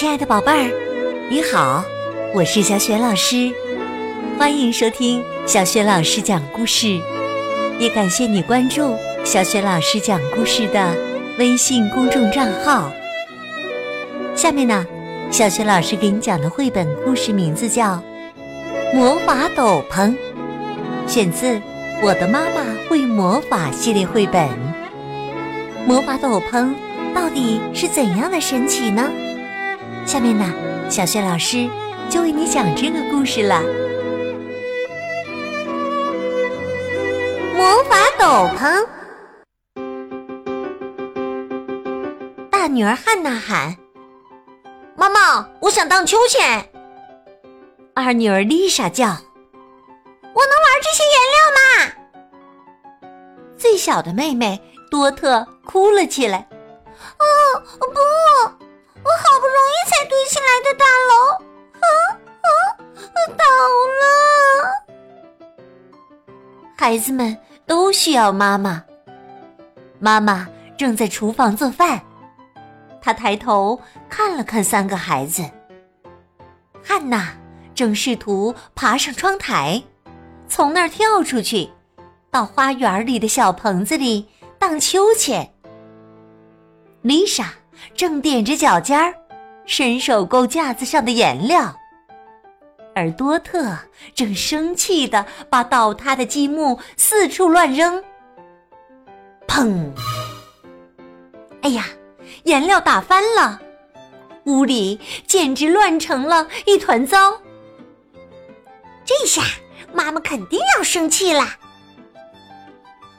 亲爱的宝贝儿，你好，我是小雪老师，欢迎收听小雪老师讲故事，也感谢你关注小雪老师讲故事的微信公众账号。下面呢，小雪老师给你讲的绘本故事名字叫《魔法斗篷》，选自《我的妈妈会魔法》系列绘本。魔法斗篷到底是怎样的神奇呢？下面呢，小雪老师就为你讲这个故事了。魔法斗篷，大女儿汉娜喊：“妈妈，我想荡秋千。”二女儿丽莎叫：“我能玩这些颜料吗？”最小的妹妹多特哭了起来：“哦，不！”我好不容易才堆起来的大楼，啊啊，倒了！孩子们都需要妈妈。妈妈正在厨房做饭，她抬头看了看三个孩子。汉娜正试图爬上窗台，从那儿跳出去，到花园里的小棚子里荡秋千。丽莎。正踮着脚尖儿，伸手够架子上的颜料，而多特正生气的把倒塌的积木四处乱扔。砰！哎呀，颜料打翻了，屋里简直乱成了一团糟。这下妈妈肯定要生气啦！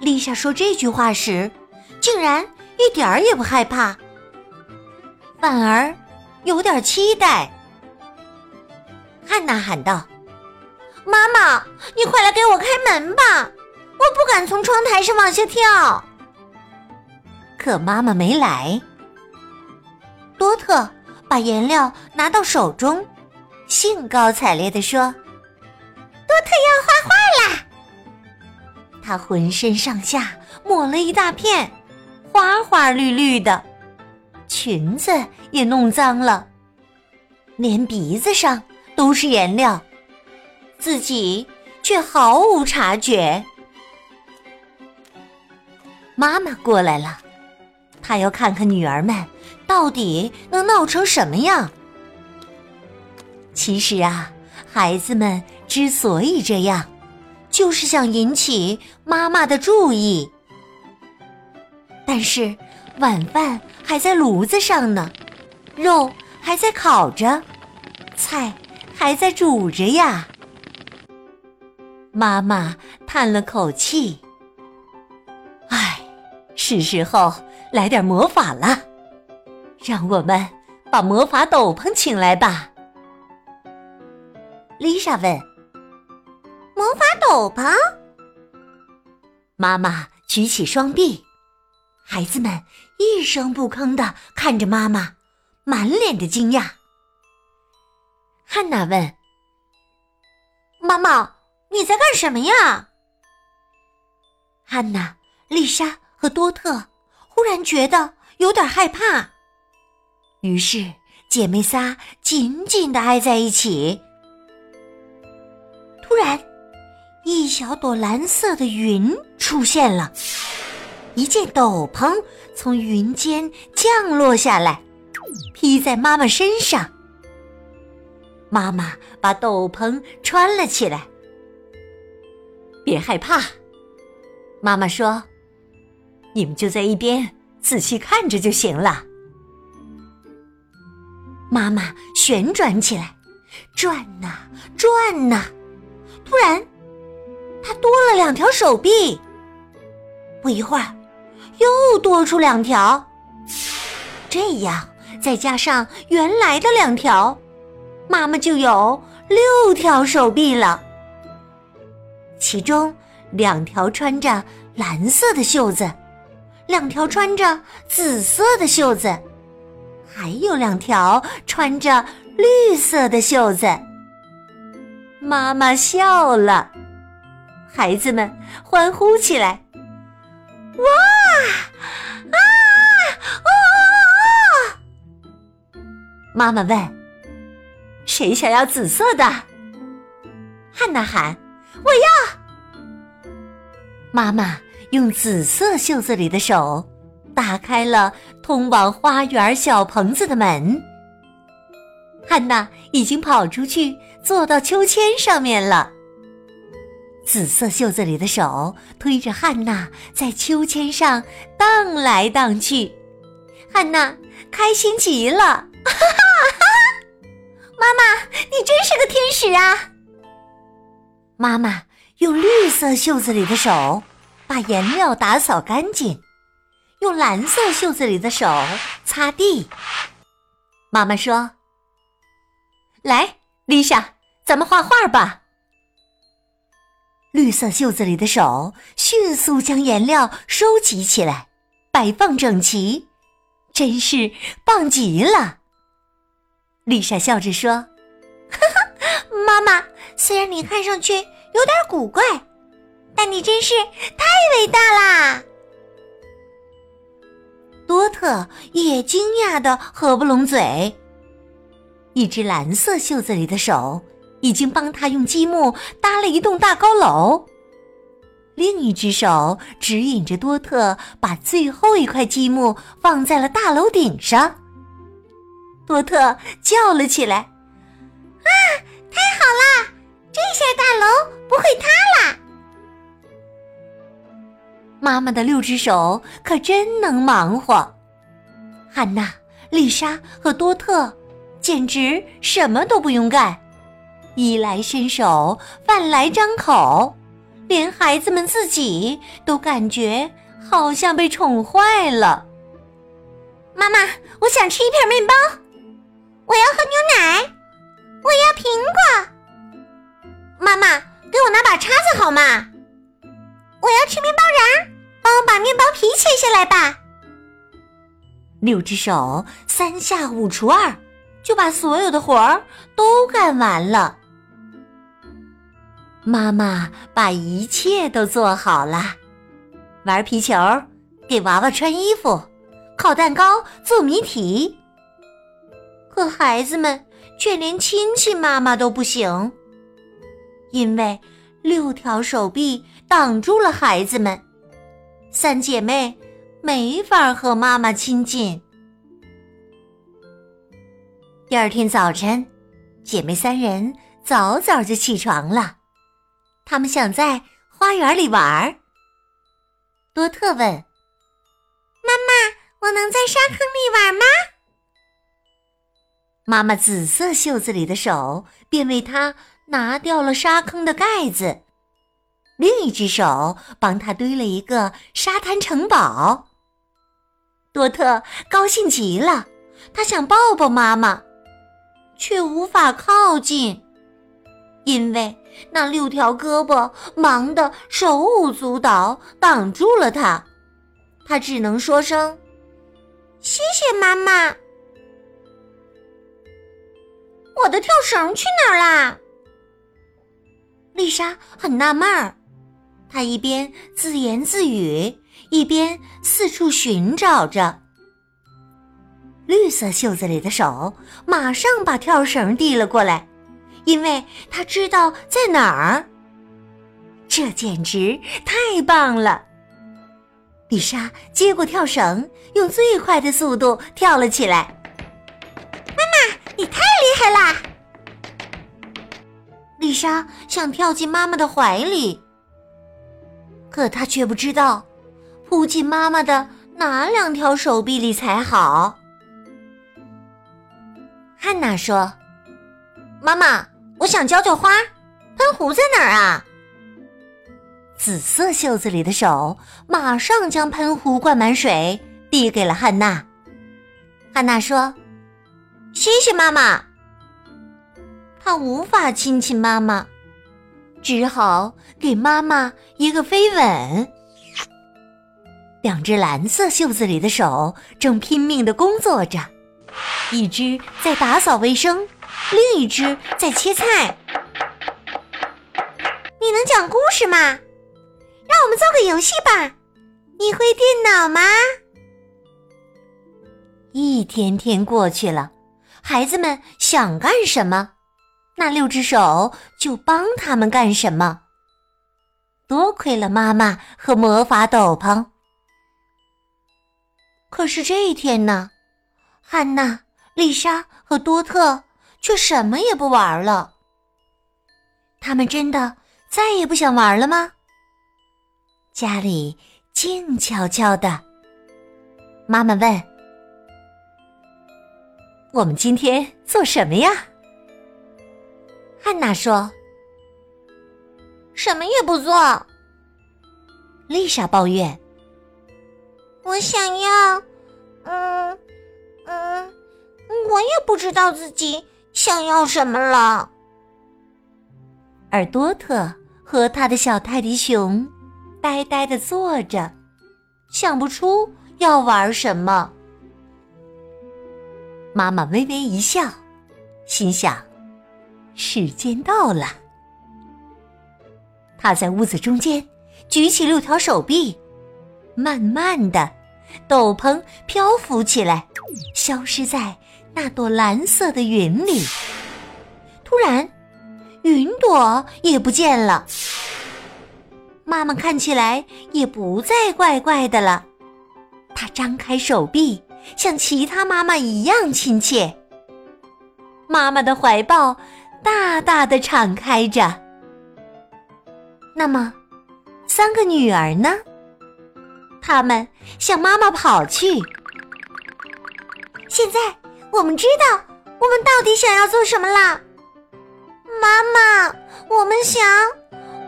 丽莎说这句话时，竟然一点儿也不害怕。反而有点期待。汉娜喊道：“妈妈，你快来给我开门吧！我不敢从窗台上往下跳。”可妈妈没来。多特把颜料拿到手中，兴高采烈地说：“多特要画画啦！”他浑身上下抹了一大片，花花绿绿的。裙子也弄脏了，连鼻子上都是颜料，自己却毫无察觉。妈妈过来了，她要看看女儿们到底能闹成什么样。其实啊，孩子们之所以这样，就是想引起妈妈的注意。但是晚饭。还在炉子上呢，肉还在烤着，菜还在煮着呀。妈妈叹了口气：“唉，是时候来点魔法了。让我们把魔法斗篷请来吧。”丽莎问：“魔法斗篷？”妈妈举起双臂。孩子们一声不吭的看着妈妈，满脸的惊讶。汉娜问：“妈妈，你在干什么呀？”汉娜、丽莎和多特忽然觉得有点害怕，于是姐妹仨紧紧的挨在一起。突然，一小朵蓝色的云出现了。一件斗篷从云间降落下来，披在妈妈身上。妈妈把斗篷穿了起来。别害怕，妈妈说：“你们就在一边仔细看着就行了。”妈妈旋转起来，转呐转呐，突然，她多了两条手臂。不一会儿。又多出两条，这样再加上原来的两条，妈妈就有六条手臂了。其中两条穿着蓝色的袖子，两条穿着紫色的袖子，还有两条穿着绿色的袖子。妈妈笑了，孩子们欢呼起来。哇！啊！哦！妈妈问：“谁想要紫色的？”汉娜喊：“我要！”妈妈用紫色袖子里的手打开了通往花园小棚子的门。汉娜已经跑出去，坐到秋千上面了。紫色袖子里的手推着汉娜在秋千上荡来荡去，汉娜开心极了，哈哈！妈妈，你真是个天使啊！妈妈用绿色袖子里的手把颜料打扫干净，用蓝色袖子里的手擦地。妈妈说：“来，丽莎，咱们画画吧。”绿色袖子里的手迅速将颜料收集起来，摆放整齐，真是棒极了。丽莎笑着说：“哈哈，妈妈。”虽然你看上去有点古怪，但你真是太伟大啦！多特也惊讶的合不拢嘴。一只蓝色袖子里的手已经帮他用积木搭了一栋大高楼，另一只手指引着多特把最后一块积木放在了大楼顶上。多特叫了起来：“啊，太好啦！”这下大楼不会塌啦！妈妈的六只手可真能忙活，汉娜、丽莎和多特简直什么都不用干，衣来伸手，饭来张口，连孩子们自己都感觉好像被宠坏了。妈妈，我想吃一片面包，我要喝牛奶，我要苹果。妈妈，给我拿把叉子好吗？我要吃面包瓤，帮我把面包皮切下来吧。六只手三下五除二就把所有的活儿都干完了。妈妈把一切都做好了：玩皮球、给娃娃穿衣服、烤蛋糕、做谜题。可孩子们却连亲亲妈妈都不行。因为六条手臂挡住了孩子们，三姐妹没法和妈妈亲近。第二天早晨，姐妹三人早早就起床了，他们想在花园里玩。多特问：“妈妈，我能在沙坑里玩吗？”妈妈紫色袖子里的手便为她。拿掉了沙坑的盖子，另一只手帮他堆了一个沙滩城堡。多特高兴极了，他想抱抱妈妈，却无法靠近，因为那六条胳膊忙得手舞足蹈，挡住了他。他只能说声：“谢谢妈妈。”我的跳绳去哪儿啦？丽莎很纳闷儿，她一边自言自语，一边四处寻找着。绿色袖子里的手马上把跳绳递了过来，因为他知道在哪儿。这简直太棒了！丽莎接过跳绳，用最快的速度跳了起来。妈妈，你太厉害啦！丽莎想跳进妈妈的怀里，可她却不知道扑进妈妈的哪两条手臂里才好。汉娜说：“妈妈，我想浇浇花，喷壶在哪儿啊？”紫色袖子里的手马上将喷壶灌满水，递给了汉娜。汉娜说：“谢谢妈妈。”他无法亲亲妈妈，只好给妈妈一个飞吻。两只蓝色袖子里的手正拼命的工作着，一只在打扫卫生，另一只在切菜。你能讲故事吗？让我们做个游戏吧。你会电脑吗？一天天过去了。孩子们想干什么，那六只手就帮他们干什么。多亏了妈妈和魔法斗篷。可是这一天呢，汉娜、丽莎和多特却什么也不玩了。他们真的再也不想玩了吗？家里静悄悄的。妈妈问：“我们今天做什么呀？”汉娜说：“什么也不做。”丽莎抱怨：“我想要，嗯嗯，我也不知道自己想要什么了。”而多特和他的小泰迪熊呆呆的坐着，想不出要玩什么。妈妈微微一笑，心想：“时间到了。”他在屋子中间。举起六条手臂，慢慢的，斗篷漂浮起来，消失在那朵蓝色的云里。突然，云朵也不见了。妈妈看起来也不再怪怪的了。她张开手臂，像其他妈妈一样亲切。妈妈的怀抱大大的敞开着。那么。三个女儿呢？他们向妈妈跑去。现在我们知道我们到底想要做什么啦！妈妈，我们想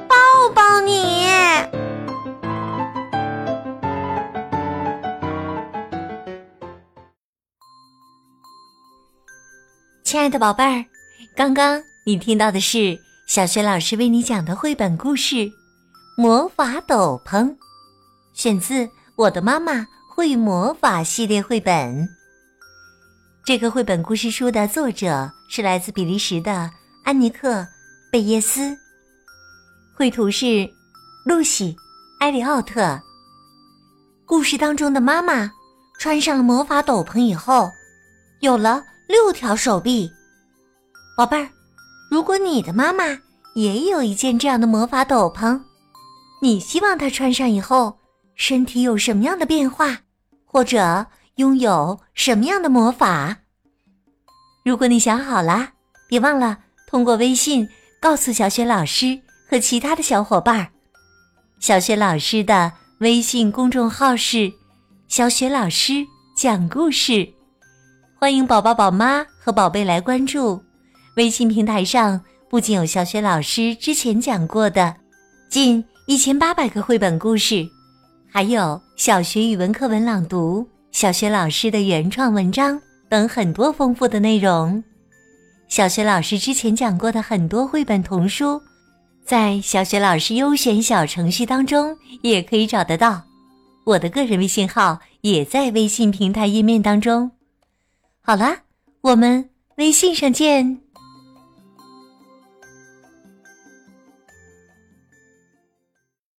抱抱你。亲爱的宝贝儿，刚刚你听到的是小学老师为你讲的绘本故事。魔法斗篷，选自《我的妈妈会魔法》系列绘本。这个绘本故事书的作者是来自比利时的安妮克·贝耶斯，绘图是露西·埃里奥特。故事当中的妈妈穿上了魔法斗篷以后，有了六条手臂。宝贝儿，如果你的妈妈也有一件这样的魔法斗篷，你希望她穿上以后，身体有什么样的变化，或者拥有什么样的魔法？如果你想好了，别忘了通过微信告诉小雪老师和其他的小伙伴。小雪老师的微信公众号是“小雪老师讲故事”，欢迎宝宝、宝妈和宝贝来关注。微信平台上不仅有小雪老师之前讲过的近。一千八百个绘本故事，还有小学语文课文朗读、小学老师的原创文章等很多丰富的内容。小学老师之前讲过的很多绘本童书，在小学老师优选小程序当中也可以找得到。我的个人微信号也在微信平台页面当中。好了，我们微信上见。